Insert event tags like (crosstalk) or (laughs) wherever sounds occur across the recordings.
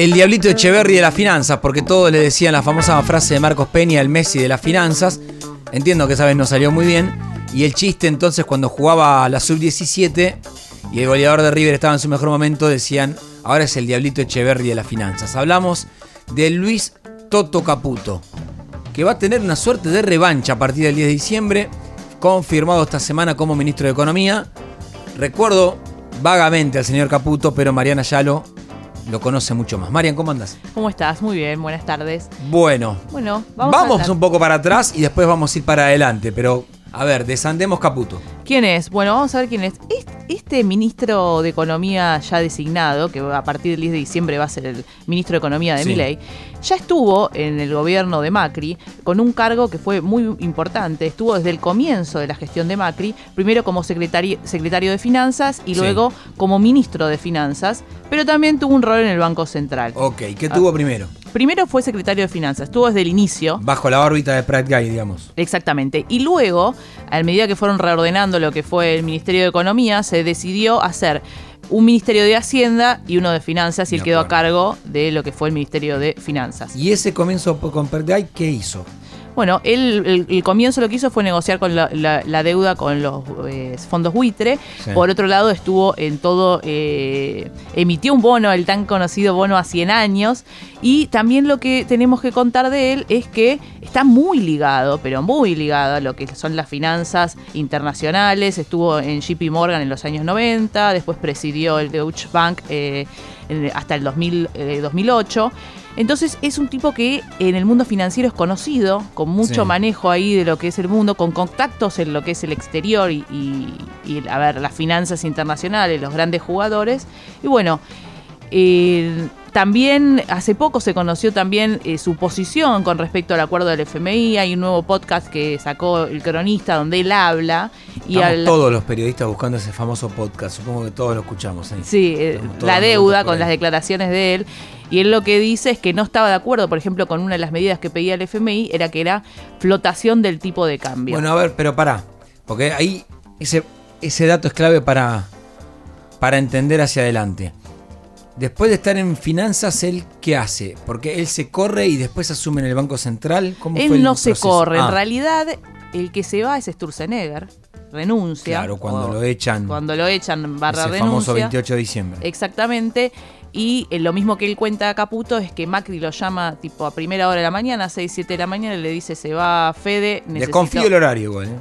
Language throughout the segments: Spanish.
El diablito Echeverry de las finanzas, porque todos le decían la famosa frase de Marcos Peña, el Messi de las finanzas. Entiendo que esa vez no salió muy bien. Y el chiste entonces cuando jugaba la sub-17 y el goleador de River estaba en su mejor momento, decían, ahora es el diablito Echeverry de las finanzas. Hablamos de Luis Toto Caputo, que va a tener una suerte de revancha a partir del 10 de diciembre, confirmado esta semana como ministro de Economía. Recuerdo vagamente al señor Caputo, pero Mariana Yalo lo conoce mucho más. Marian, ¿cómo andas? ¿Cómo estás? Muy bien, buenas tardes. Bueno, Bueno, vamos, vamos, a un poco para atrás y después vamos a ir para adelante, pero a ver, desandemos Caputo. ¿Quién es? Bueno, vamos a ver quién es. Est- Este ministro de Economía ya designado, que a partir del 10 de diciembre va a ser el ministro de Economía de Sí. Milei, ya estuvo en el gobierno de Macri con un cargo que fue muy importante. Estuvo desde el comienzo de la gestión de Macri, primero como secretario, secretario de Finanzas y Sí. luego como ministro de Finanzas, pero también tuvo un rol en el Banco Central. Ok, ¿qué tuvo primero? Primero fue secretario de Finanzas, estuvo desde el inicio. Bajo la órbita de Pratt Guy, digamos. Exactamente. Y luego, a medida que fueron reordenando lo que fue el Ministerio de Economía, se decidió hacer un Ministerio de Hacienda y uno de Finanzas y él quedó a cargo de lo que fue el Ministerio de Finanzas. ¿Y ese comienzo con Pratt Guy qué hizo? Bueno, él el, el comienzo lo que hizo fue negociar con la, la- la deuda con los eh, fondos buitre. Sí. Por otro lado, estuvo en todo, eh, emitió un bono, el tan conocido bono a 100 años. Y también lo que tenemos que contar de él es que está muy ligado, pero muy ligado a lo que son las finanzas internacionales. Estuvo en JP Morgan en los años 90, después presidió el Deutsche Bank eh, en- hasta el 2000, eh, 2008. Entonces es un tipo que en el mundo financiero es conocido, con mucho Sí. manejo ahí de lo que es el mundo, con contactos en lo que es el exterior y, y- y, a ver, las finanzas internacionales, los grandes jugadores. Y bueno, eh, también hace poco se conoció también eh, su posición con respecto al acuerdo del FMI. Hay un nuevo podcast que sacó el cronista donde él habla. Y al- todos los periodistas buscando ese famoso podcast. Supongo que todos lo escuchamos ahí. Sí, eh, Estamos todos la deuda con ahí. las declaraciones de él. Y él lo que dice es que no estaba de acuerdo, por ejemplo, con una de las medidas que pedía el FMI, era que era flotación del tipo de cambio. Bueno, a ver, pero pará. Porque ahí ese, ese dato es clave para, para entender hacia adelante. Después de estar en finanzas, ¿él qué hace? Porque él se corre y después asume en el Banco Central. ¿Cómo él no se corre, Ah, en realidad el que se va es Sturzenegger, renuncia. Claro, cuando o- lo echan. Cuando lo echan barra ese famoso renuncia. 28 de diciembre. Exactamente. Y eh, lo mismo que él cuenta a Caputo es que Macri lo llama tipo a primera hora de la mañana, 6, 7 de la mañana, y le dice se va Fede. necesito-". Desconfío el horario igual. ¿eh?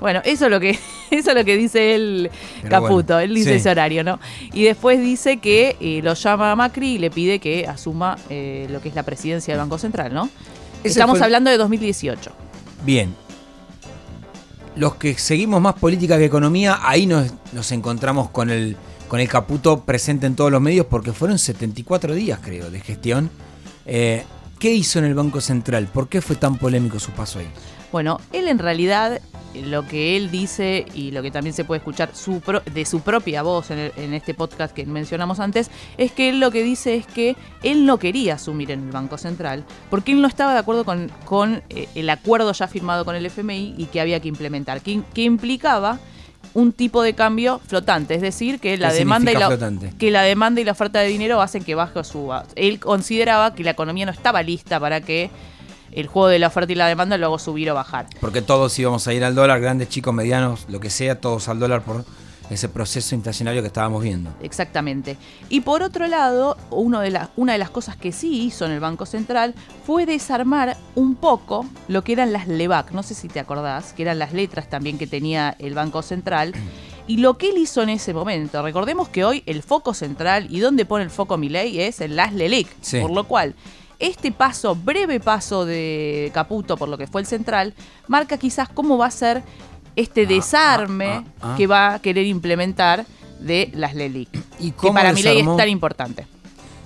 Bueno, eso es lo que, (laughs) eso es lo que dice él, Pero Caputo, bueno, él dice sí. ese horario, ¿no? Y después dice que eh, lo llama a Macri y le pide que asuma eh, lo que es la presidencia del Banco Central, ¿no? Ese Estamos fue el- hablando de 2018. Bien. Los que seguimos más política que economía, ahí nos, nos encontramos con el, con el Caputo presente en todos los medios porque fueron 74 días, creo, de gestión. Eh, ¿Qué hizo en el Banco Central? ¿Por qué fue tan polémico su paso ahí? Bueno, él en realidad, lo que él dice y lo que también se puede escuchar su pro- de su propia voz en, el- en este podcast que mencionamos antes, es que él lo que dice es que él no quería asumir en el Banco Central porque él no estaba de acuerdo con, con, eh, el acuerdo ya firmado con el FMI y que había que implementar, que, que implicaba un tipo de cambio flotante, es decir, que la ¿Qué demanda y la, flotante? que la demanda y la oferta de dinero hacen que baje o suba. Él consideraba que la economía no estaba lista para que el juego de la oferta y la demanda lo hago subir o bajar. Porque todos íbamos a ir al dólar, grandes, chicos, medianos, lo que sea, todos al dólar por ese proceso inflacionario que estábamos viendo. Exactamente. Y por otro lado, uno de las- una de las cosas que sí hizo en el Banco Central fue desarmar un poco lo que eran las LEVAC. No sé si te acordás, que eran las letras también que tenía el Banco Central. Y lo que él hizo en ese momento, recordemos que hoy el foco central y donde pone el foco Milei es en las LELIC. Sí. Por lo cual, este paso, breve paso de Caputo por lo que fue el central, marca quizás cómo va a ser este Ah, desarme ah, ah, ah. que va a querer implementar de las LELIC. ¿Y Que para mi ley es tan importante.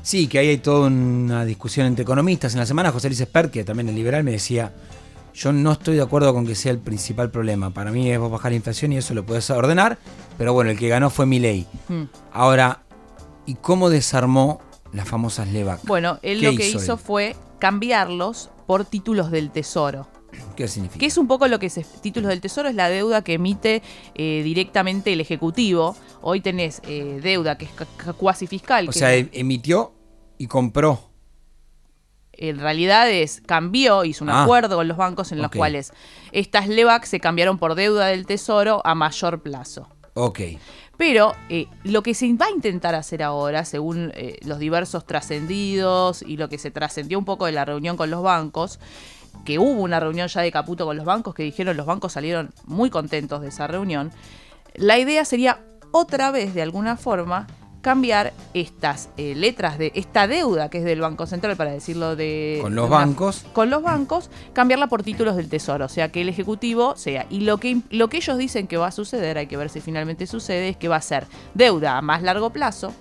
Sí, que ahí hay toda una discusión entre economistas. En la semana José Luis Espert, que también es liberal, me decía, yo no estoy de acuerdo con que sea el principal problema. Para mí es bajar la inflación y eso lo puedes ordenar, pero bueno, el que ganó fue mi ley. Mm. Ahora, ¿y cómo desarmó las famosas LEVAC? Bueno, él ¿Qué lo que hizo fue cambiarlos por títulos del tesoro. ¿Qué significa? Que es un poco lo que es títulos del tesoro, es la deuda que emite eh, directamente el Ejecutivo. Hoy tenés eh, deuda que es cuasi fiscal. O que sea, em- emitió Y compró. En realidad es, cambió, hizo un Ah. acuerdo con los bancos en los cuales estas LEVAC se cambiaron por deuda del tesoro a mayor plazo. Ok. Pero eh, lo que se va a intentar hacer ahora, según eh, los diversos trascendidos y lo que se trascendió un poco de la reunión con los bancos, que hubo una reunión ya de Caputo con los bancos, que dijeron los bancos salieron muy contentos de esa reunión, la idea sería otra vez, de alguna forma, cambiar estas eh, letras de esta deuda que es del Banco Central, para decirlo de... Con los de una- bancos. con los bancos, cambiarla por títulos del Tesoro, o sea, que el Ejecutivo sea. Y lo que, lo que ellos dicen que va a suceder, hay que ver si finalmente sucede, es que va a ser deuda a más largo plazo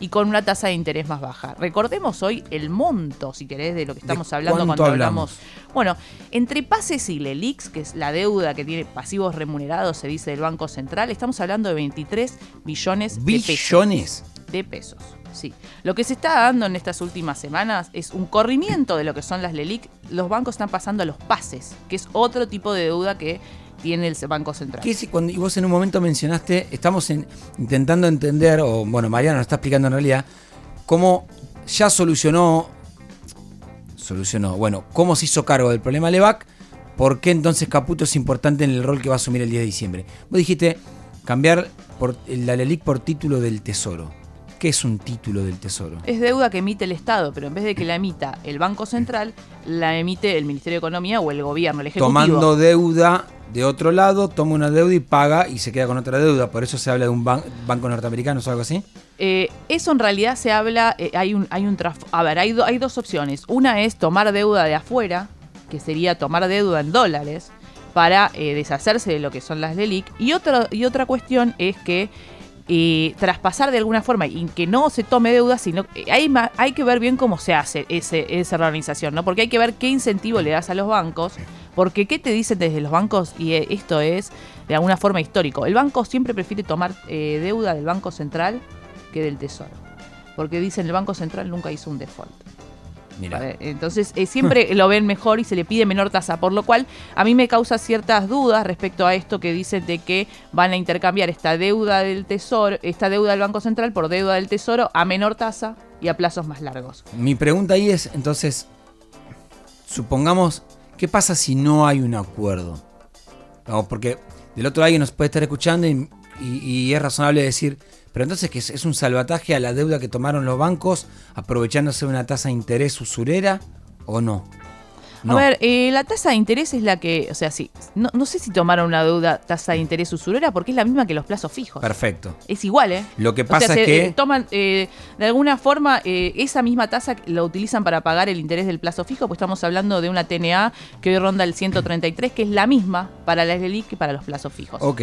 y con una tasa de interés más baja. Recordemos hoy el monto, si querés, de lo que estamos ¿De hablando cuando hablamos? hablamos. Bueno, entre pases y LELIX, que es la deuda que tiene pasivos remunerados, se dice del Banco Central, estamos hablando de 23 billones de pesos Billones. de pesos. Sí. Lo que se está dando en estas últimas semanas es un corrimiento de lo que son las LELIC. Los bancos están pasando a los pases, que es otro tipo de deuda que tiene el Banco Central. ¿Qué es cuando y vos en un momento mencionaste, estamos en- intentando entender, o bueno, Mariano nos está explicando en realidad, cómo ya solucionó, solucionó, bueno, cómo se hizo cargo del problema Levac, por qué entonces Caputo es importante en el rol que va a asumir el 10 de diciembre. Vos dijiste cambiar por, la LELIC por título del Tesoro. ¿Qué es un título del Tesoro? Es deuda que emite el Estado, pero en vez de que la emita el Banco Central, la emite el Ministerio de Economía o el gobierno, el Ejecutivo. Tomando deuda de otro lado, toma una deuda y paga y se queda con otra deuda. Por eso se habla de un ban- banco norteamericano o algo así. Eh, eso en realidad se habla, eh, hay un, hay un a ver, hay, do- hay dos opciones. Una es tomar deuda de afuera, que sería tomar deuda en dólares para eh, deshacerse de lo que son las LELIC. Y otra, y otra cuestión es que eh, traspasar de alguna forma y que no se tome deuda, sino eh, hay, hay que ver bien cómo se hace ese, esa organización, ¿no? Porque hay que ver qué incentivo le das a los bancos, porque qué te dicen desde los bancos, y eh, esto es de alguna forma histórico. El banco siempre prefiere tomar eh, deuda del Banco Central que del Tesoro. Porque dicen el Banco Central nunca hizo un default. Mira. ¿vale? Entonces eh, siempre (laughs) lo ven mejor y se le pide menor tasa, por lo cual a mí me causa ciertas dudas respecto a esto que dicen de que van a intercambiar esta deuda del tesoro, esta deuda del Banco Central por deuda del tesoro a menor tasa y a plazos más largos. Mi pregunta ahí es, entonces, supongamos, ¿qué pasa si no hay un acuerdo? No, porque del otro lado alguien nos puede estar escuchando y es razonable decir, pero entonces que es, es un salvataje a la deuda que tomaron los bancos aprovechándose de una tasa de interés usurera o no? No. A ver, eh, la tasa de interés es la que, o sea, sí, no, no sé si tomaron una deuda tasa de interés usurera porque es la misma que los plazos fijos. Perfecto. Es igual, ¿eh? Lo que O sea, pasa se, es que... eh, toman, eh, de alguna forma, eh, esa misma tasa la utilizan para pagar el interés del plazo fijo, pues estamos hablando de una TNA que hoy ronda el 133, que es la misma para la LELIC que para los plazos fijos. Ok,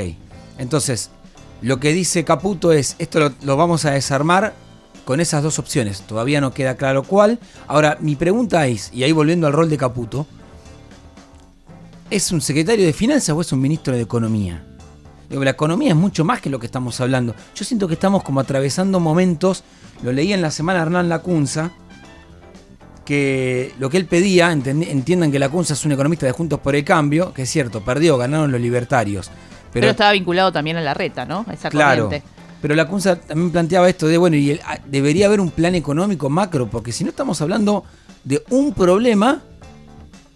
entonces, lo que dice Caputo es, esto lo, lo vamos a desarmar con esas dos opciones. Todavía no queda claro cuál. Ahora, mi pregunta es, y ahí volviendo al rol de Caputo, ¿es un secretario de finanzas o es un ministro de economía? La economía es mucho más que lo que estamos hablando. Yo siento que estamos como atravesando momentos, lo leí en la semana Hernán Lacunza, que lo que él pedía, entiendan que Lacunza es un economista de Juntos por el Cambio, que es cierto, perdió, ganaron los libertarios. pero, estaba vinculado también a la reta, ¿no? A esa Claro. corriente. Pero la CUNSA también planteaba esto de, bueno, y el- ah, debería haber un plan económico macro, porque si no estamos hablando de un problema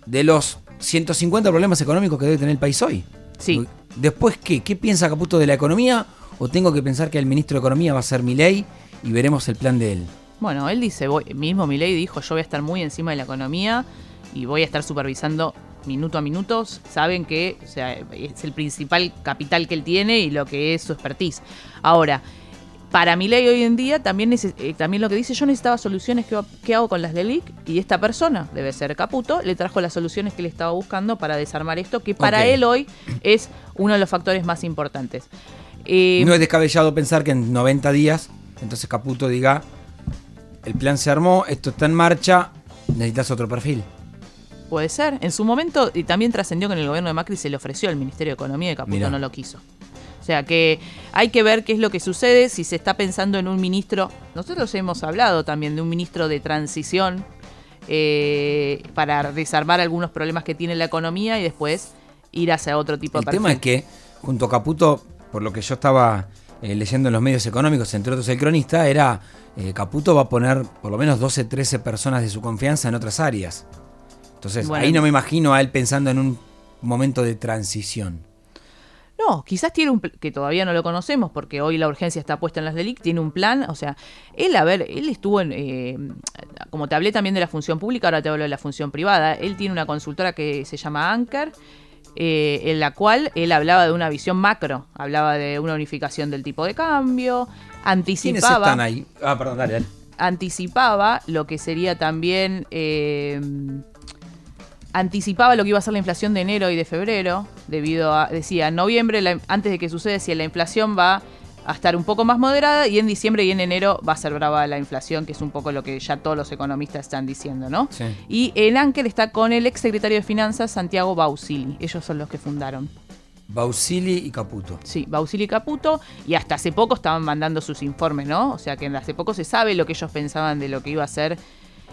de los 150 problemas económicos que debe tener el país hoy. Sí. Después, ¿qué? ¿Qué piensa Caputo de la economía? ¿O tengo que pensar que el ministro de Economía va a ser mi ley y veremos el plan de él? Bueno, él dice, voy, mismo Milei dijo, yo voy a estar muy encima de la economía y voy a estar supervisando minuto a minuto. Saben que o sea, es el principal capital que él tiene y lo que es su expertise. Ahora, para Milei hoy en día también, eh, también lo que dice, yo necesitaba soluciones, ¿qué, qué hago con las de LIC? Y esta persona, debe ser Caputo, le trajo las soluciones que le estaba buscando para desarmar esto, que para él hoy es uno de los factores más importantes. Eh, no es descabellado pensar que en 90 días, entonces Caputo diga, el plan se armó, esto está en marcha, necesitas otro perfil. Puede ser. En su momento, y también trascendió que en el gobierno de Macri se le ofreció el Ministerio de Economía y Caputo Mirá. no lo quiso. O sea que hay que ver qué es lo que sucede, si se está pensando en un ministro. Nosotros hemos hablado también de un ministro de transición eh, para desarmar algunos problemas que tiene la economía y después ir hacia otro tipo El de tema es que, junto a Caputo, por lo que yo estaba eh, leyendo en los medios económicos, entre otros el cronista, era eh, Caputo va a poner por lo menos 12, 13 personas de su confianza en otras áreas. Entonces Bueno. ahí no me imagino a él pensando en un momento de transición. No, quizás tiene un que todavía no lo conocemos porque hoy la urgencia está puesta en las delic, tiene un plan, o sea, él, a ver, él estuvo en, eh, como te hablé también de la función pública, ahora te hablo de la función privada, él tiene una consultora que se llama Anker, eh, en la cual él hablaba de una visión macro, hablaba de una unificación del tipo de cambio, ¿Quiénes anticipaba están ahí? Ah, perdón, dale, dale. anticipaba lo que sería también. eh, anticipaba lo que iba a ser la inflación de enero y de febrero, debido a. Decía, en noviembre, la- antes de que suceda, si la inflación va a estar un poco más moderada y en diciembre y en enero va a ser brava la inflación, que es un poco lo que ya todos los economistas están diciendo, ¿no? Sí. Y en Anker está con el ex secretario de Finanzas, Santiago Bausili. Ellos son los que fundaron. Bausili y Caputo. Sí, Bausili y Caputo, y hasta hace poco estaban mandando sus informes, ¿no? O sea que hace poco se sabe lo que ellos pensaban de lo que iba a ser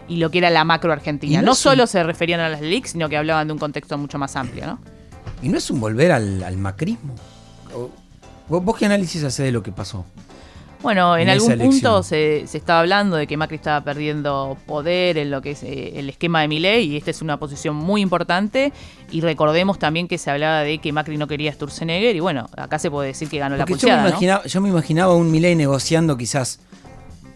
y lo que era la macro argentina. No No, es un- solo se referían a las LELIC, sino que hablaban de un contexto mucho más amplio, ¿no? ¿Y no es un volver al, al macrismo? ¿Vos, qué análisis haces de lo que pasó? Bueno, en, algún punto se, se estaba hablando de que Macri estaba perdiendo poder en lo que es eh, el esquema de Milei y esta es una posición muy importante y recordemos también que se hablaba de que Macri no quería a Sturzenegger y bueno, acá se puede decir que ganó la Porque yo, me pulseada, ¿no? imaginaba, yo me imaginaba un Milei negociando quizás,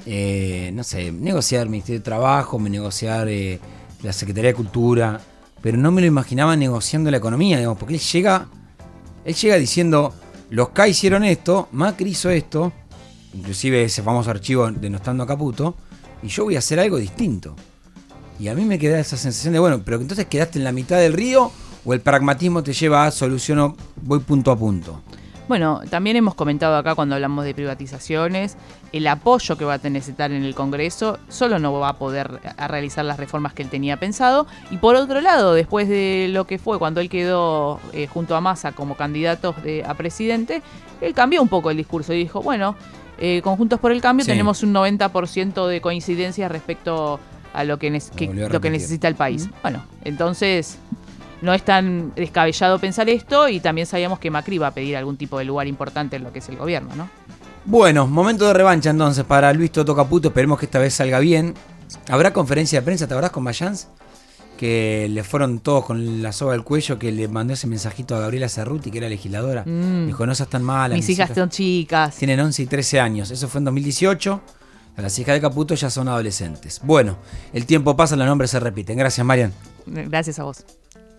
eh, no sé, negociar Ministerio de Trabajo, negociar eh, la Secretaría de Cultura, pero no me lo imaginaba negociando la economía, digamos, porque él llega, él llega diciendo, los K hicieron esto, Macri hizo esto, inclusive ese famoso archivo denostando a Caputo, y yo voy a hacer algo distinto. Y a mí me queda esa sensación de, bueno, pero entonces quedaste en la mitad del río o el pragmatismo te lleva a soluciono, voy punto a punto. Bueno, también hemos comentado acá cuando hablamos de privatizaciones, el apoyo que va a necesitar en el Congreso solo no va a poder a realizar las reformas que él tenía pensado. Y por otro lado, después de lo que fue cuando él quedó eh, junto a Massa como candidatos de- a presidente, él cambió un poco el discurso y dijo, bueno, eh, conjuntos por el cambio Sí. tenemos un 90% de coincidencia respecto a lo que, Lo que- volvió a lo que repetir. necesita el país. Bueno, entonces no es tan descabellado pensar esto y también sabíamos que Macri va a pedir algún tipo de lugar importante en lo que es el gobierno, ¿no? Bueno, momento de revancha entonces para Luis Toto Caputo. Esperemos que esta vez salga bien. ¿Habrá conferencia de prensa? ¿Te acordás con Mayans? Que le fueron todos con la soga al cuello, que le mandó ese mensajito a Gabriela Cerruti, que era legisladora. Mm. Dijo, no seas tan mala. Mis hijas son chicas. Tienen 11 y 13 años. Eso fue en 2018. Las hijas de Caputo ya son adolescentes. Bueno, el tiempo pasa, los nombres se repiten. Gracias, Marian. Gracias a vos.